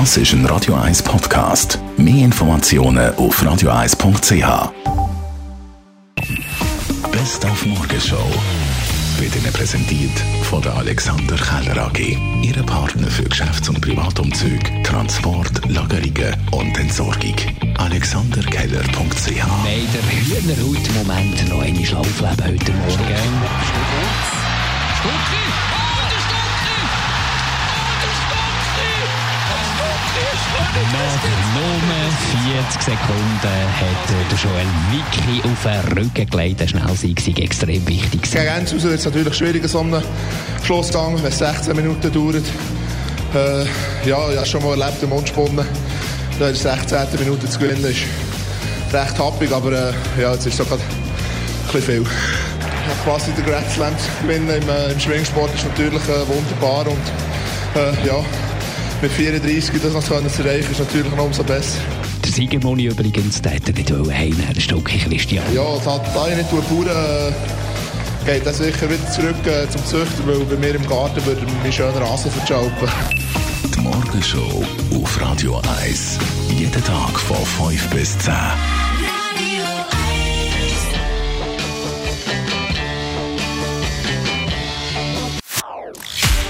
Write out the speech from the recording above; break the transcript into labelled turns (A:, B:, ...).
A: Das ist ein Radio 1 Podcast. Mehr Informationen auf radio1.ch. Best auf Morgenshow wird Ihnen präsentiert von der Alexander Keller AG. Ihre Partner für Geschäfts- und Privatumzug, Transport, Lagerungen und Entsorgung. AlexanderKeller.ch
B: Nein, der Hühnerhaut-Moment noch eine Schlaufleben heute Morgen. Nach nur 40 Sekunden hat der Joel Vicky auf den Rücken gelegt. Der Schnellsieg war extrem wichtig.
C: Gegen raus wird es natürlich schwierig, so einen Schlussgang, wenn es 16 Minuten dauert. Äh, ja, ich habe schon mal erlebt im Mundspunnen. Da in der 16. Minute zu gewinnen ist recht happig, aber äh, ja, jetzt ist es gerade ein bisschen viel. Quasi den Grand Slam zu gewinnen im, äh, im Schwingsport ist natürlich äh, wunderbar und äh, ja, mit 34 das noch zu erreichen ist natürlich noch umso besser.
B: Der Siegermoni übrigens, der hätte nicht heimnehmen der Stucki Christian.
C: Ja, das hat da ich nicht Bauern, äh, geht das sicher wieder zurück äh, zum Züchter, weil bei mir im Garten würde mir schönen Rasen verschalpen.
A: Die Morgenshow auf Radio 1. Jeden Tag von 5 bis 10.